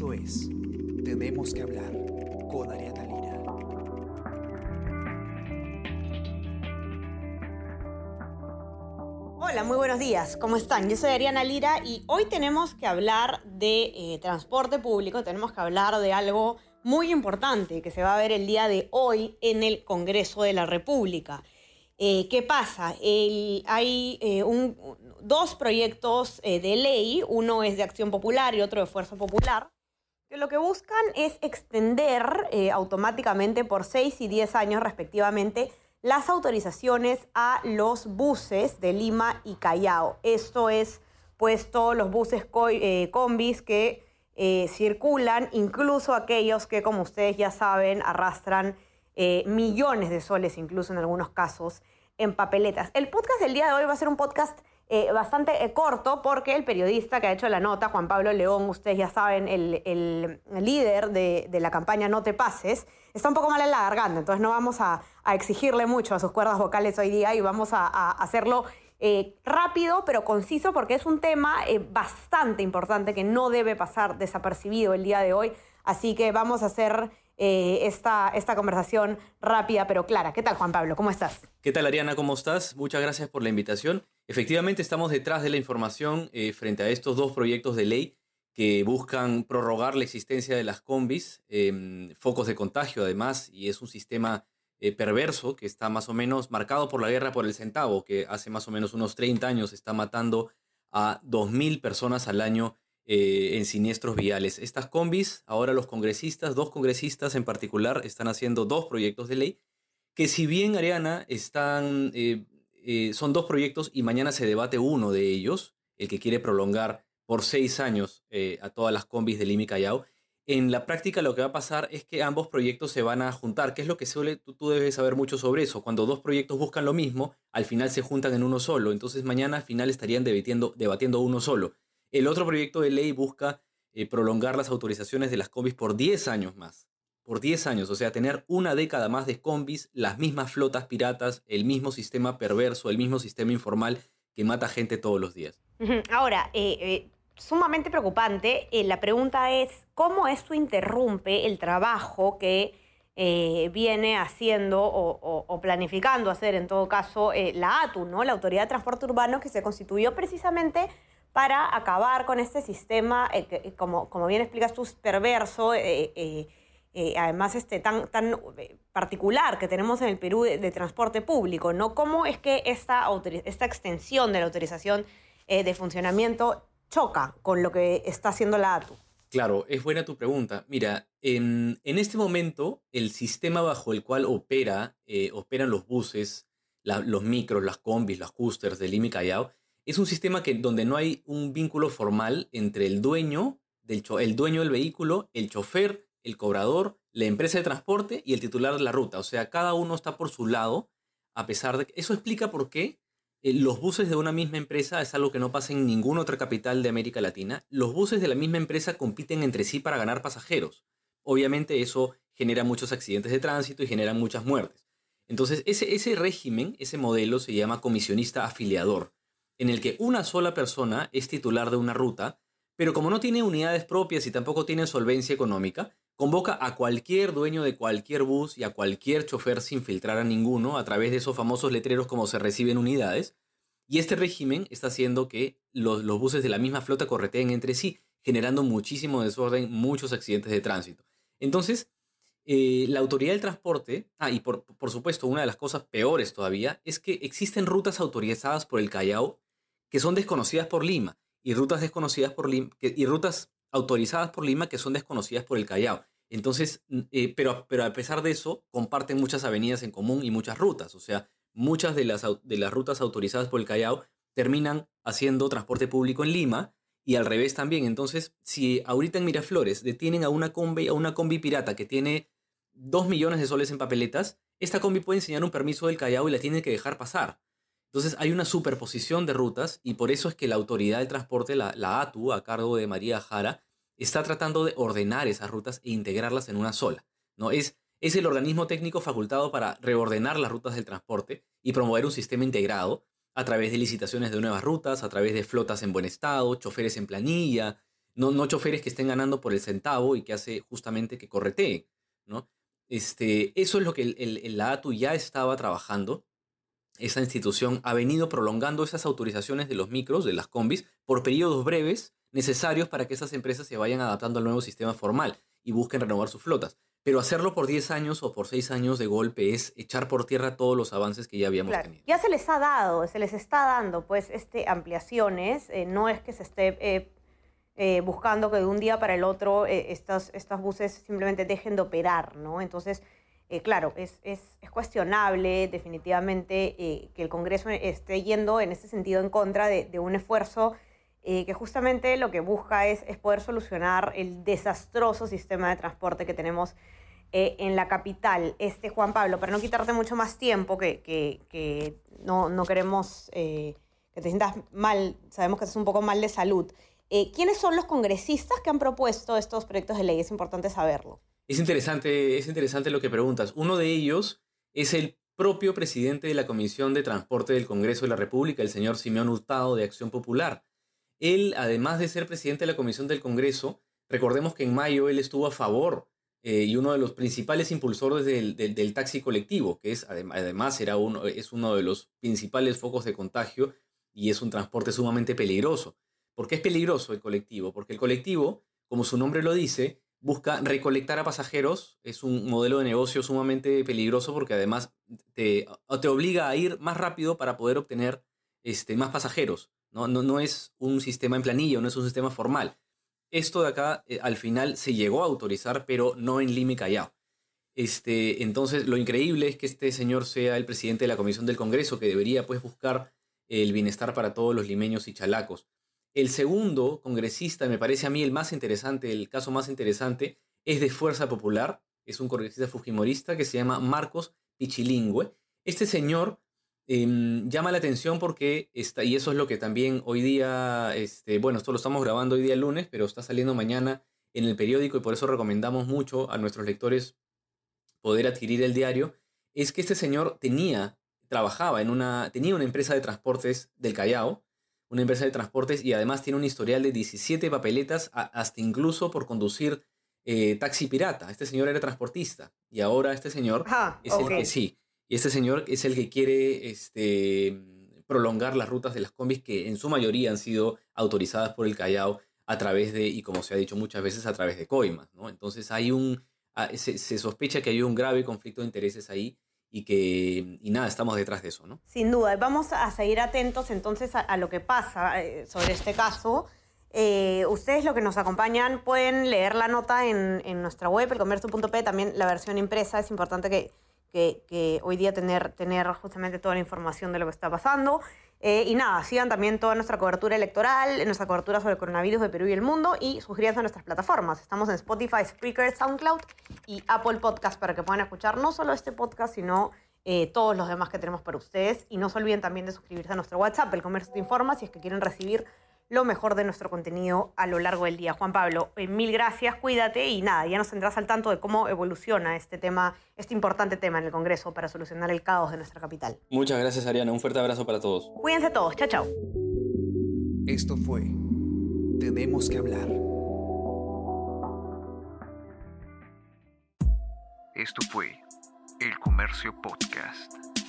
Esto es Tenemos que hablar con Ariana Lira. Hola, muy buenos días. ¿Cómo están? Yo soy Ariana Lira y hoy tenemos que hablar de eh, transporte público, tenemos que hablar de algo muy importante que se va a ver el día de hoy en el Congreso de la República. Eh, ¿Qué pasa? hay eh, dos proyectos de ley, uno es de Acción Popular y otro de Fuerza Popular, que lo que buscan es extender automáticamente por 6 y 10 años respectivamente las autorizaciones a los buses de Lima y Callao. Esto es, pues, todos los buses combis que circulan, incluso aquellos que, como ustedes ya saben, arrastran eh, millones de soles, incluso en algunos casos, en papeletas. El podcast del día de hoy va a ser un podcast eh, bastante eh, corto porque el periodista que ha hecho la nota, Juan Pablo León, ustedes ya saben, el, líder de, la campaña No te pases, está un poco mal en la garganta, entonces no vamos a, exigirle mucho a sus cuerdas vocales hoy día y vamos a, hacerlo rápido pero conciso porque es un tema bastante importante que no debe pasar desapercibido el día de hoy. Así que vamos a hacer eh, esta, esta conversación rápida pero clara. ¿Qué tal, Juan Pablo? ¿Cómo estás? ¿Qué tal, Ariana? ¿Cómo estás? Muchas gracias por la invitación. Efectivamente, estamos detrás de la información eh, frente a estos dos proyectos de ley que buscan prorrogar la existencia de las combis, em, focos de contagio además, y es un sistema eh, perverso que está más o menos marcado por la guerra por el centavo, que hace más o menos unos 30 años está matando a 2.000 personas al año eh, en siniestros viales. Estas combis, ahora los congresistas, dos congresistas en particular, están haciendo dos proyectos de ley que si bien, Ariana, están, eh, son dos proyectos y mañana se debate uno de ellos, el que quiere prolongar por seis años a todas las combis de Lima Callao, en la práctica lo que va a pasar es que ambos proyectos se van a juntar, que es lo que suele, tú, tú, debes saber mucho sobre eso. Cuando dos proyectos buscan lo mismo, al final se juntan en uno solo. Entonces mañana al final estarían debatiendo, debatiendo uno solo. El otro proyecto de ley busca eh, prolongar las autorizaciones de las combis por 10 años más. Por 10 años, o sea, tener una década más de combis, las mismas flotas piratas, el mismo sistema perverso, el mismo sistema informal que mata gente todos los días. Ahora, eh, eh, sumamente preocupante, la pregunta es, ¿cómo esto interrumpe el trabajo que viene haciendo o, planificando hacer, en todo caso, la ATU, ¿no? la Autoridad de Transporte Urbano, que se constituyó precisamente para acabar con este sistema, eh, eh, como, como bien explicas tú, perverso, eh, además este, tan, tan particular que tenemos en el Perú de, transporte público, ¿no? ¿Cómo es que esta, esta extensión de la autorización de funcionamiento choca con lo que está haciendo la ATU? Claro, es buena tu pregunta. Mira, en, este momento el sistema bajo el cual opera, operan los buses, los micros, las combis, los coasters de Lima y Callao, es un sistema que, donde no hay un vínculo formal entre el dueño, del el dueño del vehículo, el chofer, el cobrador, la empresa de transporte y el titular de la ruta. O sea, cada uno está por su lado, a pesar de que eso explica por qué eh, los buses de una misma empresa es algo que no pasa en ninguna otra capital de América Latina. Los buses de la misma empresa compiten entre sí para ganar pasajeros. Obviamente eso genera muchos accidentes de tránsito y genera muchas muertes. Entonces, ese, ese régimen, ese modelo se llama comisionista afiliador en el que una sola persona es titular de una ruta, pero como no tiene unidades propias y tampoco tiene solvencia económica, convoca a cualquier dueño de cualquier bus y a cualquier chofer sin filtrar a ninguno a través de esos famosos letreros como se reciben unidades. Y este régimen está haciendo que los, buses de la misma flota correteen entre sí, generando muchísimo desorden, muchos accidentes de tránsito. Entonces, eh, la autoridad del transporte, ah, y por, por supuesto, una de las cosas peores todavía, es que existen rutas autorizadas por el Callao que son desconocidas por Lima y rutas desconocidas por Lima y rutas autorizadas por Lima que son desconocidas por el Callao. Entonces, eh, pero, pero a pesar de eso, comparten muchas avenidas en común y muchas rutas. O sea, muchas de las, de las rutas autorizadas por el Callao terminan haciendo transporte público en Lima y al revés también. Entonces, si ahorita en Miraflores detienen a una combi, a una combi pirata que tiene dos millones de soles en papeletas, esta combi puede enseñar un permiso del Callao y la tiene que dejar pasar. Entonces hay una superposición de rutas y por eso es que la autoridad del transporte, la, ATU, a cargo de María Jara, está tratando de ordenar esas rutas e integrarlas en una sola. ¿no? Es, es el organismo técnico facultado para reordenar las rutas del transporte y promover un sistema integrado a través de licitaciones de nuevas rutas, a través de flotas en buen estado, choferes en planilla, no, no choferes que estén ganando por el centavo y que hace justamente que correteen, ¿no? Este, eso es lo que el, la ATU ya estaba trabajando. Esa institución ha venido prolongando esas autorizaciones de los micros, de las combis, por periodos breves necesarios para que esas empresas se vayan adaptando al nuevo sistema formal y busquen renovar sus flotas. Pero hacerlo por 10 años o por 6 años de golpe es echar por tierra todos los avances que ya habíamos tenido. Ya se les ha dado, se les está dando pues este, ampliaciones, eh, no es que se esté eh, eh, buscando que de un día para el otro estas, estas buses simplemente dejen de operar, ¿no? Entonces, claro, es, es, es, cuestionable definitivamente que el Congreso esté yendo en ese sentido en contra de, de un esfuerzo que justamente lo que busca es, es, poder solucionar el desastroso sistema de transporte que tenemos eh, en la capital. Este, Juan Pablo, para no quitarte mucho más tiempo, que, que, que no, no, queremos eh, que te sientas mal, sabemos que estás un poco mal de salud. Eh, ¿Quiénes son los congresistas que han propuesto estos proyectos de ley? Es importante saberlo. Es interesante, es interesante lo que preguntas. Uno de ellos es el propio presidente de la Comisión de Transporte del Congreso de la República, el señor Simeón Hurtado de Acción Popular. Él, además de ser presidente de la Comisión del Congreso, recordemos que en mayo él estuvo a favor eh, y uno de los principales impulsores del, taxi colectivo, que es además era uno, es uno de los principales focos de contagio y es un transporte sumamente peligroso. ¿Por qué es peligroso el colectivo? Porque el colectivo, como su nombre lo dice, busca recolectar a pasajeros, es un modelo de negocio sumamente peligroso porque además te, te obliga a ir más rápido para poder obtener este, más pasajeros. ¿No? No, no es un sistema en planilla, no es un sistema formal. Esto de acá eh, al final se llegó a autorizar, pero no en Lima y Callao. Este, entonces, lo increíble es que este señor sea el presidente de la Comisión del Congreso, que debería pues buscar el bienestar para todos los limeños y chalacos. El segundo congresista, me parece a mí el más interesante, el caso más interesante, es de Fuerza Popular, es un congresista fujimorista que se llama Marcos Pichilingüe. Este señor Em, llama la atención porque está, y eso es lo que también hoy día, este, bueno, esto lo estamos grabando hoy día lunes, pero está saliendo mañana en el periódico y por eso recomendamos mucho a nuestros lectores poder adquirir el diario, es que este señor tenía, trabajaba en una, tenía una empresa de transportes del Callao, una empresa de transportes y además tiene un historial de 17 papeletas, hasta incluso por conducir eh, taxi pirata. Este señor era transportista y ahora este señor es el que sí y este señor es el que quiere este, prolongar las rutas de las combis que en su mayoría han sido autorizadas por el Callao a través de, y como se ha dicho muchas veces, a través de coimas. ¿no? Entonces hay un, ah, se, sospecha que hay un grave conflicto de intereses ahí y que, y nada, estamos detrás de eso. ¿no? Sin duda, vamos a seguir atentos entonces a, lo que pasa eh, sobre este caso. Eh, ustedes lo que nos acompañan pueden leer la nota en, en nuestra web, elcomercio.p, también la versión impresa, es importante que hoy día tener, tener justamente toda la información de lo que está pasando. Eh, y nada, sigan también toda nuestra cobertura electoral, nuestra cobertura sobre el coronavirus de Perú y el mundo y suscríbanse a nuestras plataformas. Estamos en Spotify, Spreaker, SoundCloud y Apple Podcast para que puedan escuchar no solo este podcast, sino eh, todos los demás que tenemos para ustedes. Y no se olviden también de suscribirse a nuestro WhatsApp, El Comercio Te Informa, si es que quieren recibir lo mejor de nuestro contenido a lo largo del día. Juan Pablo, eh, mil gracias, cuídate y nada, ya nos tendrás al tanto de cómo evoluciona este tema, este importante tema en el Congreso para solucionar el caos de nuestra capital. Muchas gracias, Ariana. Un fuerte abrazo para todos. Cuídense todos. Chao, chao. Esto fue Tenemos que hablar. Esto fue El Comercio Podcast.